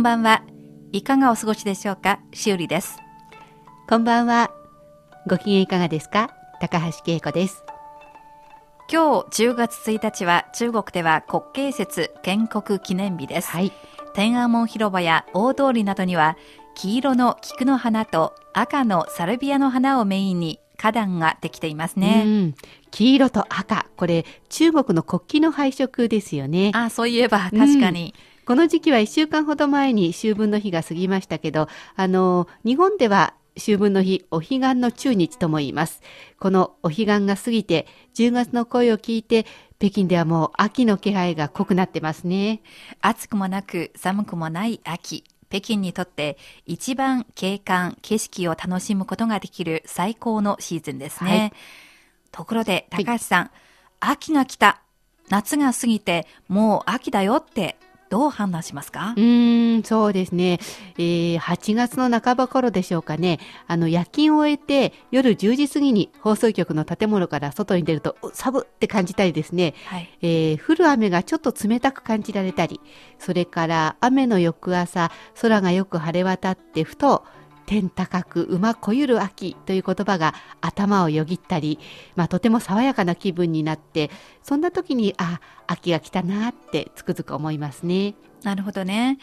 んばんは。いかがお過ごしでしょうか？しおりです。こんばんは。ご機嫌いかがですか？高橋恵子です。今日10月1日は中国では国慶節建国記念日です。はい。天安門広場や大通りなどには黄色の菊の花と赤のサルビアの花をメインに花壇ができていますうね。ん。黄色と赤。これ、中国の国旗の配色ですよね。あ、そういえば確かに。この時期は1週間ほど前に秋分の日が過ぎましたけど、あの、日本では秋分の日、お彼岸の中日とも言います。このお彼岸が過ぎて、10月の声を聞いて、北京ではもう秋の気配が濃くなってますね。暑くもなく寒くもない秋。北京にとって一番景観、景色を楽しむことができる最高のシーズンですね。はいところで、はい高橋さん、秋が来た。夏が過ぎて、もう秋だよって、どう判断しますか？うーん、そうですね。えー8月の半ば頃でしょうかね。あの、夜勤を終えて、夜10時過ぎに放送局の建物から外に出ると、う寒って感じたりですね。はい。えー降る雨がちょっと冷たく感じられたり、それから雨の翌朝、空がよく晴れ渡って、ふと、天高く馬こゆる秋という言葉が頭をよぎったり、まあとても爽やかな気分になって、そんな時に、あ、秋が来たなってつくづく思いますね。なるほどね。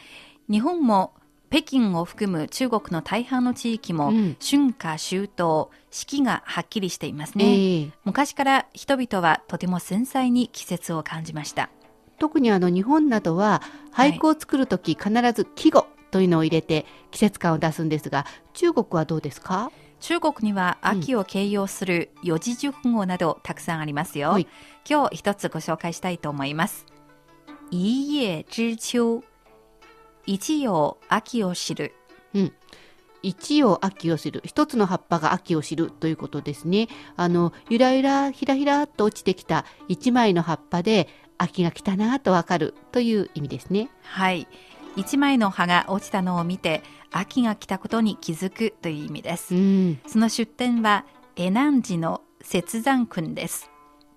日本も北京を含む中国の大半の地域も、うん春夏秋冬、四季がはっきりしていますね。ええ昔から人々はとても繊細に季節を感じました。特にあの日本などは俳句を作るとき必ず季語というのを入れて季節感を出すんですが中国はどうですか？中国には秋を形容する四字熟語などたくさんありますよ。はい今日一つご紹介したいと思います。一叶知秋。一葉秋を知る。一葉秋を知る一つの葉っぱが秋を知るということですねあのゆらゆらひらひらっと落ちてきた一枚の葉っぱで秋が来たなとわかるという意味ですねはい。一枚の葉が落ちたのを見て、秋が来たことに気づくという意味です。うんその出典は、エナン寺の雪山訓です。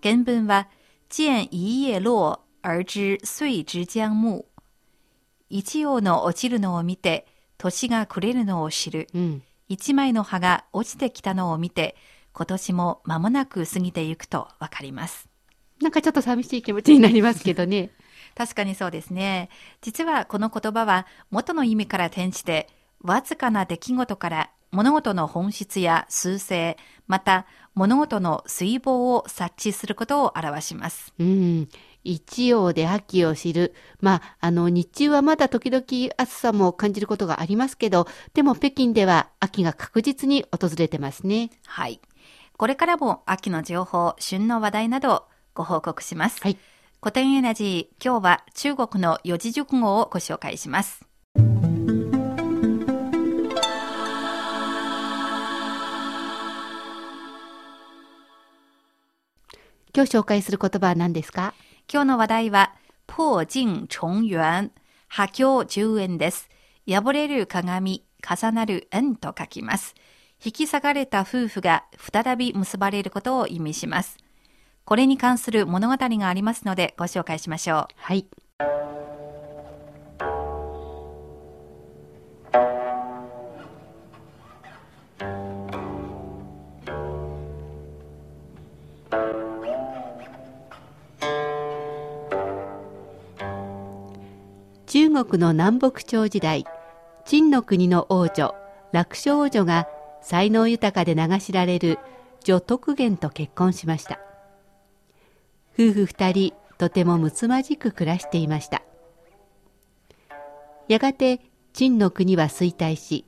原文は、见一叶落而知岁之将暮。一葉の落ちるのを見て、年が暮れるのを知る。うん一枚の葉が落ちてきたのを見て、今年も間もなく過ぎていくとわかります。なんかちょっと寂しい気持ちになりますけどね確かにそうですね。実はこの言葉は元の意味から転じて、わずかな出来事から物事の本質や数性、また物事の水防を察知することを表します。うん一葉で秋を知る。まあ、あの、日中はまだ時々暑さも感じることがありますけど、でも北京では秋が確実に訪れてますね。はい。これからも秋の情報、旬の話題などをご報告します。はい。古典エナジー、今日は中国の四字熟語をご紹介します。今日紹介する言葉は何ですか？今日の話題は、破鏡重圓、破鏡十円です。破れる鏡、重なる円と書きます。引き裂かれた夫婦が再び結ばれることを意味します。これに関する物語がありますのでご紹介しましょう。はい。中国の南北朝時代、陳の国の王女、楽勝王女が才能豊かで名が知られる女徳元と結婚しました。夫婦二人、とてもむつまじく暮らしていました。やがて、陳の国は衰退し、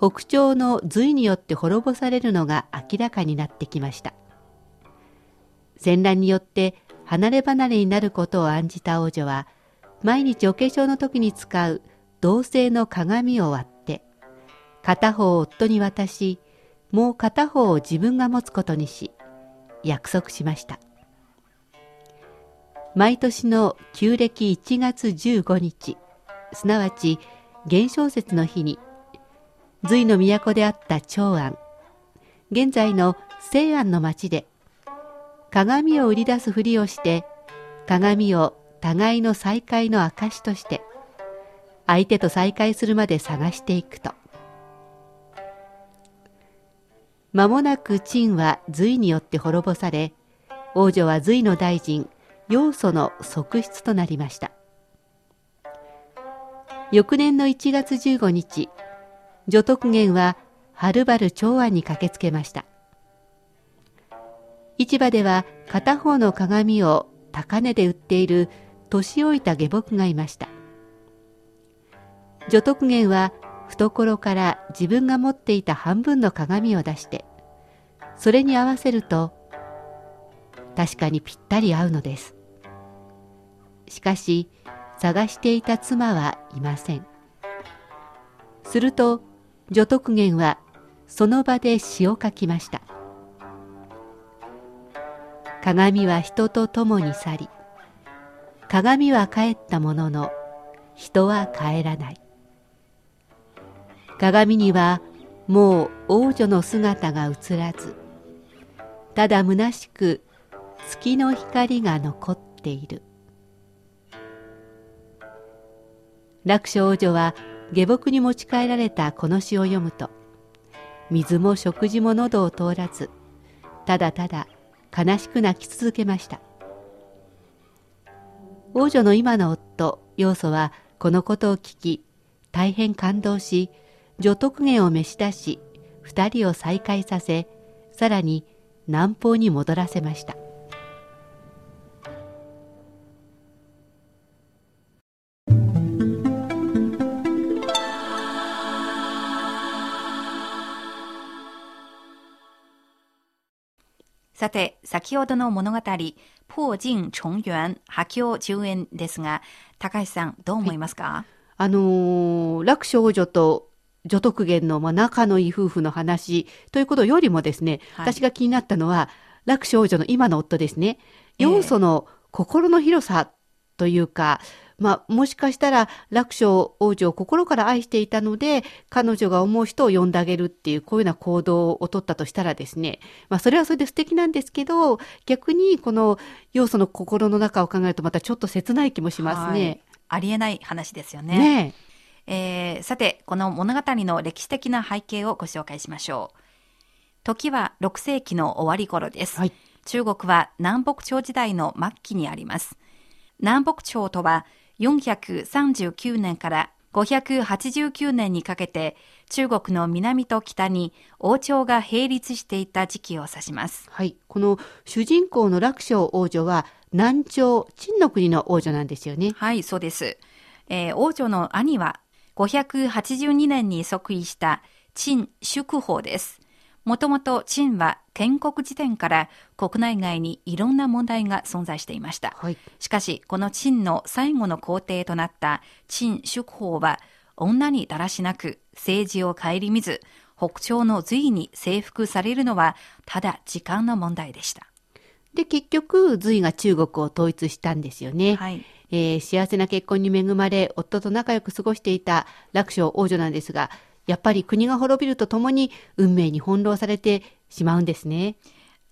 北朝の隋によって滅ぼされるのが明らかになってきました。戦乱によって離れ離れになることを案じた王女は、毎日お化粧の時に使う銅製の鏡を割って、片方を夫に渡し、もう片方を自分が持つことにし、約束しました。毎年の旧暦1月15日、すなわち元宵節の日に、隋の都であった長安、現在の西安の町で、鏡を売り出すふりをして、鏡を互いの再会の証として相手と再会するまで探していくと。間もなく陳は隋によって滅ぼされ王女は隋の大臣要素の側室となりました。翌年の1月15日女徳元ははるばる長安に駆けつけました。市場では片方の鏡を高値で売っている年老いた下僕がいました。女徳元は懐から自分が持っていた半分の鏡を出してそれに合わせると確かにぴったり合うのです。しかし探していた妻はいません。すると女徳元はその場で詩を書きました。鏡は人と共に去り鏡は帰ったものの人は帰らない。鏡にはもう王女の姿が映らずただ虚しく月の光が残っている楽勝王女は下僕に持ち帰られたこの詩を読むと水も食事も喉を通らずただただ悲しく泣き続けました王女の今の夫、要素はこのことを聞き、大変感動し、女徳元を召し出し、二人を再会させ、さらに南方に戻らせました。さて、先ほどの物語、破鏡重圓、破鏡重円ですが、高橋さん、どう思いますか、あのー、楽勝女と女徳元の、まあ、仲のいい夫婦の話ということよりもですね、はい、私が気になったのは、楽勝女の今の夫ですね。要素の心の広さというか、えーまあ、もしかしたら楽勝王女を心から愛していたので、彼女が思う人を呼んであげるっていう、こういうような行動を取ったとしたらですね、まあ、それはそれで素敵なんですけど、逆にこの要素の心の中を考えるとまたちょっと切ない気もしますね。はい、ありえない話ですよね。ねえー、さて、この物語の歴史的な背景をご紹介しましょう。時は6世紀の終わり頃です。はい、中国は南北朝時代の末期にあります。南北朝とは439年から589年にかけて中国の南と北に王朝が並立していた時期を指します。はい。この主人公の楽勝王女は南朝、陳の国の王女なんですよね。はい、そうです。えー、王女の兄は582年に即位した陳祝法です。もともと陳は建国時点から国内外にいろんな問題が存在していました。はい、しかし、この陳の最後の皇帝となった陳祝法は、女にだらしなく政治を顧みず、北朝の隋に征服されるのはただ時間の問題でした。で、結局、隋が中国を統一したんですよね。はい。えー、幸せな結婚に恵まれ、夫と仲良く過ごしていた楽勝王女なんですが、やっぱり国が滅びるとともに運命に翻弄されてしまうんですね。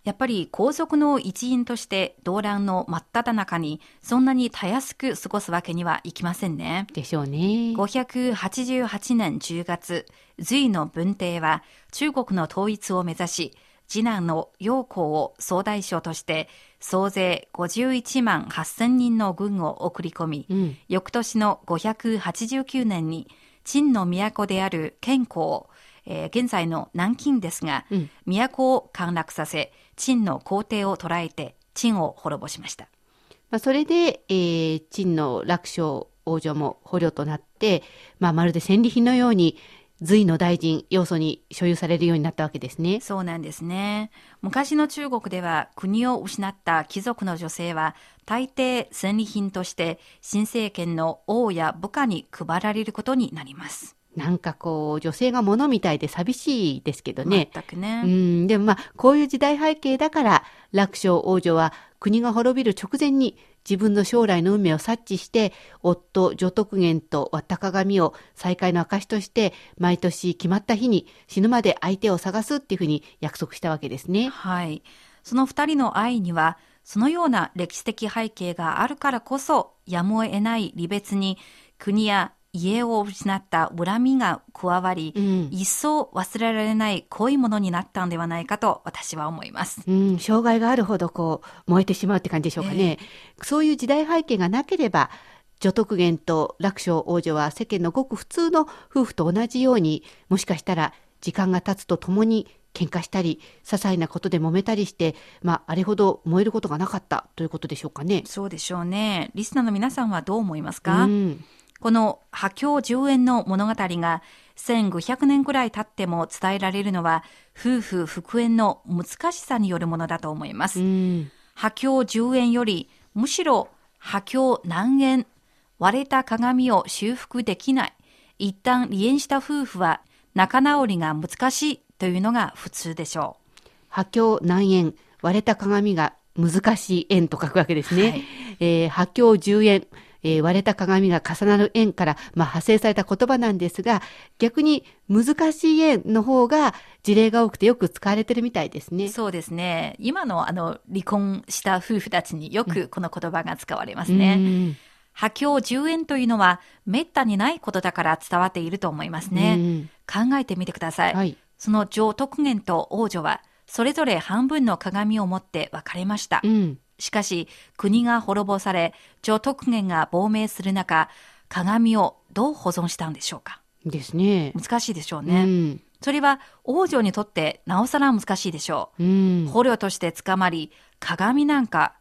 やっぱり皇族の一員として動乱の真っ只中にそんなにたやすく過ごすわけにはいきませんね。でしょうね。588年10月、隋の文帝は中国の統一を目指し、次男の陽光を総大将として総勢51万8000人の軍を送り込み、うん。翌年の589年に陳の都である建康、えー現在の南京ですが、うん都を陥落させ、陳の皇帝を捕らえて、陳を滅ぼしました。まあ、それで、えー、陳の楽勝王女も捕虜となって、まあ、まるで戦利品のように、隋の大臣、要素に所有されるようになったわけですね。そうなんですね。昔の中国では国を失った貴族の女性は大抵戦利品として新政権の王や部下に配られることになります。なんかこう、女性が物みたいで寂しいですけどね。全くね。うん、でもまあ、こういう時代背景だから、楽勝王女は国が滅びる直前に自分の将来の運命を察知して、夫、女徳元と割った鏡を再会の証として、毎年決まった日に死ぬまで相手を探すっていうふうに約束したわけですね。はい。その二人の愛には、そのような歴史的背景があるからこそ、やむを得ない離別に、国や家を失った恨みが加わり、うん一層忘れられない濃いものになったんではないかと私は思います。うん、障害があるほどこう燃えてしまうって感じでしょうかね。そういう時代背景がなければ、女徳元と楽勝王女は世間のごく普通の夫婦と同じように、もしかしたら時間が経つとともに喧嘩したり、些細なことで揉めたりして、まあ、あれほど燃えることがなかったということでしょうかね。そうでしょうね。リスナーの皆さんはどう思いますか、うん、この破境10円の物語が1500年くらい経っても伝えられるのは夫婦復縁の難しさによるものだと思います。うん、破境10円よりむしろ破境何円割れた鏡を修復できない一旦離縁した夫婦は仲直りが難しいというのが普通でしょ破境何円、割れた鏡が難しい円と書くわけですね。はいえー破境10円、えー割れた鏡が重なる円から、まあ、派生された言葉なんですが、逆に難しい円の方が事例が多くてよく使われてるみたいですう。ね。そうですね。今のあの離婚した夫婦たちによくこの言葉が使われますね。うん破境10円というのは滅多にないことだから伝わっていると思いますね。考えてみてください。はい。その上徳元と王女はそれぞれ半分の鏡を持って別れました。うん。しかし国が滅ぼされ上徳元が亡命する中鏡をどう保存したんでしょうか？ですね。難しいでしょううね。ん。それは王女にとってなおさら難しいでしょう。うん。捕虜として捕まり鏡なんか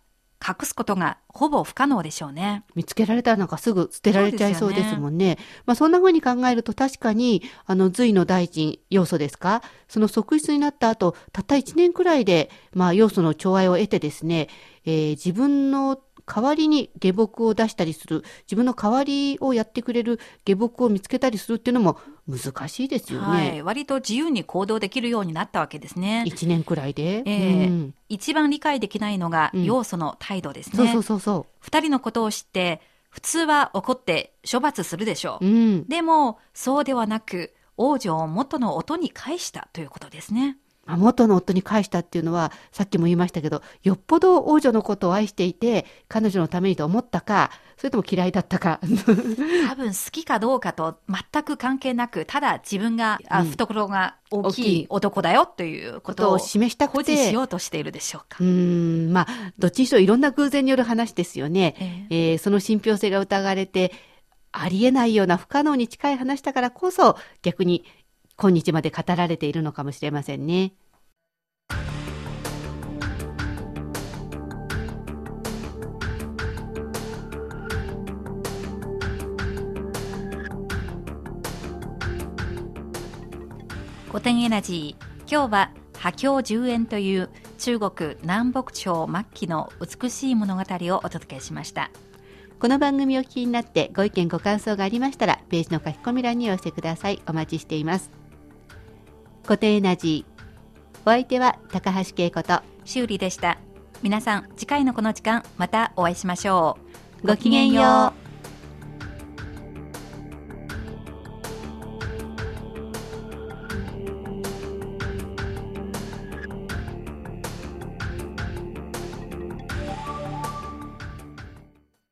隠すことがほぼ不可能でしょうね。見つけられたらなんかすぐ捨てられちゃいそうですもんね。まあそんな風に考えると確かに、あの、隋の大臣、要素ですかその側室になった後、たった1年くらいで、まあ要素の寵愛を得てですね、えー自分の代わりに下僕を出したりする、自分の代わりをやってくれる下僕を見つけたりするっていうのも難しいですよはい。ね。割と自由に行動できるようになったわけですね。1年くらいで？ええうん一番理解できないのがうん要素の態度ですね。そうそうそうそ二人のことを知って、普通は怒って処罰するでしょう。う。うん。でも、そうではなく、王女を元の音に返したということですね。まあ元の夫に返したっていうのは、さっきも言いましたけど、よっぽど王女のことを愛していて、彼女のためにと思ったか、それとも嫌いだったか。多分好きかどうかと全く関係なく、ただ自分が、あうん懐が大大きい男だよというこことを示したく誇示してようとしているでしょうか。うーん、まあ、どっちにしろいろんな偶然による話ですよね。ええーその信憑性が疑われて、ありえないような不可能に近い話だからこそ、逆に今日まで語られているのかもしれませんね。古典エナジー。今日は、破境10円という中国南北朝末期の美しい物語をお届けしました。この番組をお聞きになってご意見ご感想がありましたら、ページの書き込み欄にお寄せください。お待ちしています。固定エナジー。お相手は高橋恵子と、修理でした。皆さん、次回のこの時間、またお会いしましょう。ごきげんよう。